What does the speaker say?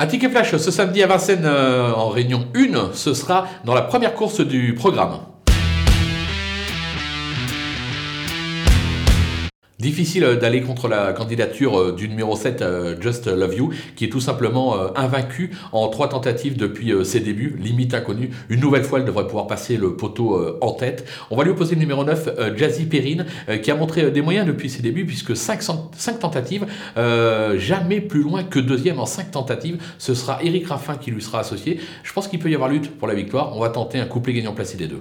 Un ticket flash ce samedi à Vincennes euh, en réunion 1, ce sera dans la première course du programme. Difficile euh, d'aller contre la candidature euh, du numéro 7, euh, Just Love You, qui est tout simplement invaincu en trois tentatives depuis ses débuts, limite inconnue. Une nouvelle fois, elle devrait pouvoir passer le poteau en tête. On va lui opposer le numéro 9, Jazzy Perrine, qui a montré des moyens depuis ses débuts, puisque 5, tentatives, jamais plus loin que deuxième en 5 tentatives. Ce sera Eric Raffin qui lui sera associé. Je pense qu'il peut y avoir lutte pour la victoire. On va tenter un couplet gagnant placé des deux.